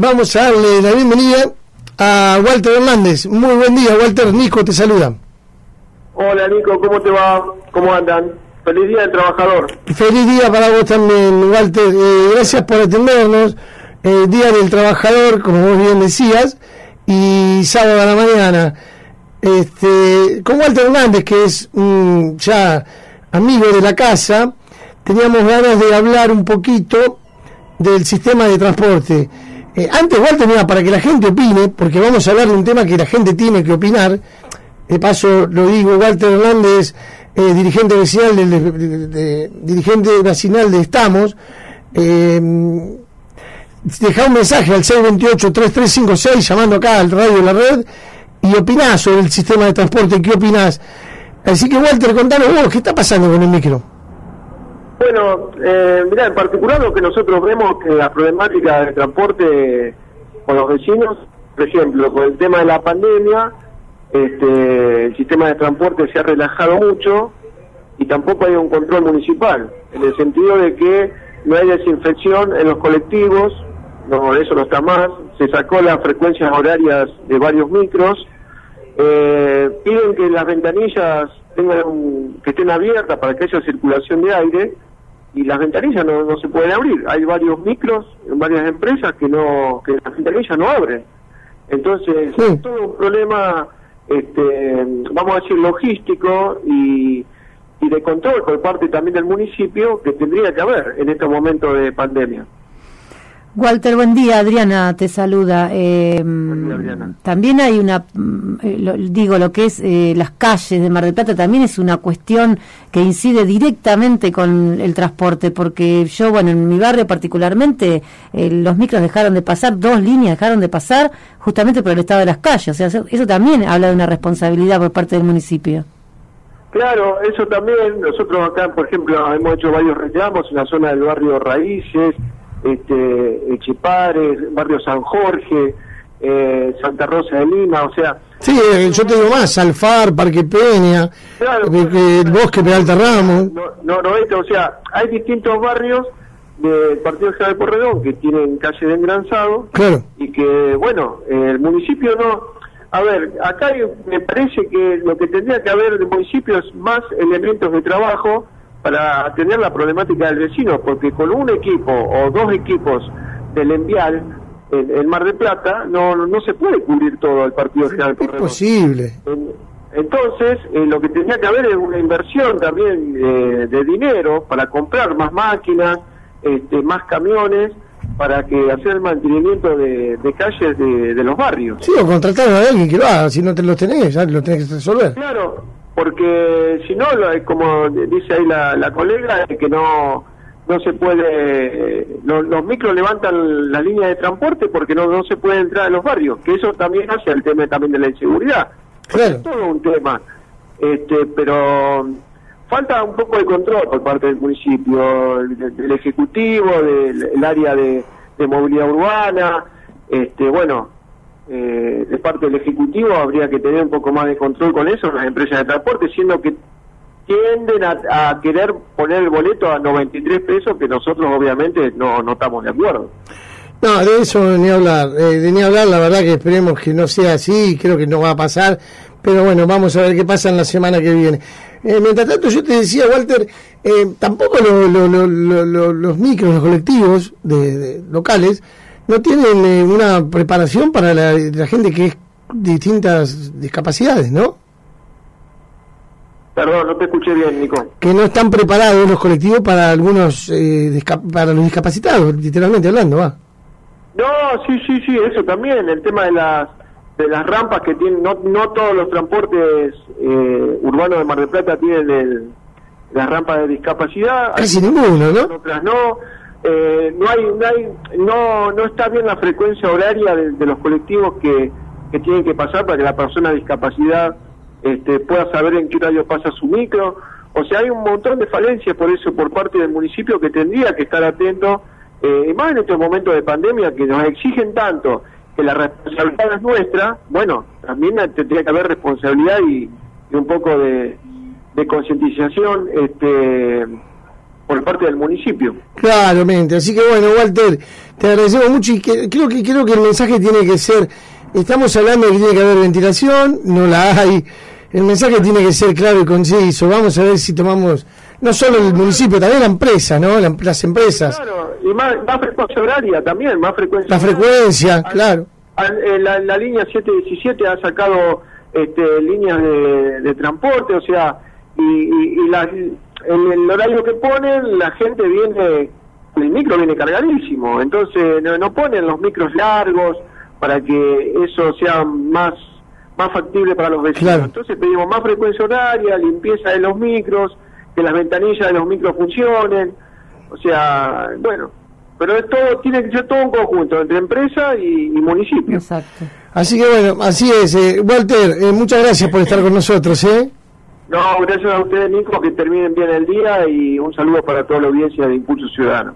vamos a darle la bienvenida a Walter Hernández. Muy buen día, Walter. Nico te saluda. Hola Nico, ¿cómo te va? ¿Cómo andan? Feliz día del trabajador. Feliz día para vos también, Walter. Eh, gracias por atendernos. Eh, día del trabajador, como vos bien decías, y sábado a la mañana. Este, con Walter Hernández, que es ya amigo de la casa, teníamos ganas de hablar un poquito del sistema de transporte. Eh, antes, Walter, mira, para que la gente opine, porque vamos a hablar de un tema que la gente tiene que opinar. De paso, lo digo, Walter Hernández, eh, dirigente vecinal de, dirigente nacional de Estamos, eh, deja un mensaje al 628-3356 llamando acá al radio de la red y opinás sobre el sistema de transporte, ¿qué opinás? Así que Walter, contanos vos, ¿qué está pasando con el micro? Bueno, eh, mira, en particular lo que nosotros vemos que la problemática del transporte con los vecinos, por ejemplo, con el tema de la pandemia, este, el sistema de transporte se ha relajado mucho y tampoco hay un control municipal, en el sentido de que no hay desinfección en los colectivos, no, eso no está más, se sacó las frecuencias horarias de varios micros, eh, piden que las ventanillas tengan que estén abiertas para que haya circulación de aire, y las ventanillas no, no se pueden abrir. Hay varios micros en varias empresas que no que las ventanillas no abren. Entonces, es todo un problema, este, vamos a decir, logístico y, y de control por parte también del municipio que tendría que haber en este momento de pandemia. Walter, buen día. Adriana te saluda. Eh, también hay una, mm, eh, digo, lo que es eh, las calles de Mar del Plata también es una cuestión que incide directamente con el transporte, porque yo, bueno, en mi barrio particularmente, los micros dejaron de pasar, dos líneas dejaron de pasar justamente por el estado de las calles. O sea, eso, también habla de una responsabilidad por parte del municipio. Claro, eso también. Nosotros acá, por ejemplo, hemos hecho varios reclamos en la zona del barrio Raíces este, Echipares, Barrio San Jorge, eh, Santa Rosa de Lima, o sea... Sí, eh, yo te digo más, Alfar, Parque Peña, eh, el Bosque Peralta Ramos. No, no, no, o sea, hay distintos barrios del Partido General Porredón que tienen calle de engranzado claro. y que, bueno, el municipio no... A ver, acá me parece que lo que tendría que haber del municipio es más elementos de trabajo para atender la problemática del vecino, porque con un equipo o dos equipos del Envial en, Mar de Plata no, no se puede cubrir todo el partido general. Es posible. Entonces, eh, lo que tenía que haber es una inversión también eh, de dinero para comprar más máquinas, este, más camiones, para que hacer el mantenimiento de, calles de, los barrios. Sí, o contratar a alguien que lo haga, si no te lo tenés, ya lo tenés que resolver. Claro, porque si no, como dice ahí la, colega, es que no no se puede, los, micros levantan la línea de transporte porque no, no se puede entrar en los barrios, que eso también hace el tema también de la inseguridad. Es todo un tema, este, pero falta un poco de control por parte del municipio, del, ejecutivo, del área de, de movilidad urbana, este, bueno, eh, de parte del Ejecutivo habría que tener un poco más de control con eso, las empresas de transporte, siendo que tienden a, querer poner el boleto a 93 pesos, que nosotros obviamente no, no estamos de acuerdo. No, de eso ni hablar, eh, de ni hablar, la verdad que esperemos que no sea así, creo que no va a pasar, pero bueno, vamos a ver qué pasa en la semana que viene. Eh, mientras tanto, yo te decía, Walter, eh, tampoco los micros, los colectivos de locales, no tienen eh, una preparación para la, gente que es distintas discapacidades, ¿no? Perdón, no te escuché bien, Nico. Que no están preparados los colectivos para algunos, eh, para los discapacitados, literalmente hablando, va. No, sí, sí, sí, eso también, el tema de las de las rampas que tienen, no, no todos los transportes eh, urbanos de Mar del Plata tienen el, las rampas de discapacidad. Casi ninguno, ¿no? Otras no eh, no hay, no hay, no, no está bien la frecuencia horaria de, los colectivos que, que, tienen que pasar para que la persona discapacidad este, pueda saber en qué horario pasa su micro. O sea, hay un montón de falencias por eso por parte del municipio que tendría que estar atento, eh, más en estos momentos de pandemia que nos exigen tanto que la responsabilidad es nuestra, bueno, también tendría que haber responsabilidad y, y un poco de, de concientización este, por parte del municipio. Claramente, así que bueno, Walter, Te agradecemos mucho y creo que creo que el mensaje tiene que ser, estamos hablando de que tiene que haber ventilación, no la hay. El mensaje tiene que ser claro y conciso. Vamos a ver si tomamos, no solo el municipio, también la empresa, ¿no? las empresas. Claro, y más, frecuencia horaria también, más frecuencia. La frecuencia, claro. Eh, la, la, línea 717 ha sacado este, líneas de, transporte, o sea, y, y, la, en el horario que ponen, la gente viene el micro viene cargadísimo, entonces no, ponen los micros largos para que eso sea más más factible para los vecinos. Entonces pedimos más frecuencia horaria, limpieza de los micros, que las ventanillas de los micros funcionen, o sea, bueno, pero es todo tiene que ser todo un conjunto entre empresa y, municipio. Exacto. Así que bueno, así es. Eh, Walter, eh, muchas gracias por estar con nosotros, ¿eh? No, gracias a ustedes, Nico, que terminen bien el día y un saludo para toda la audiencia de Impulso Ciudadano.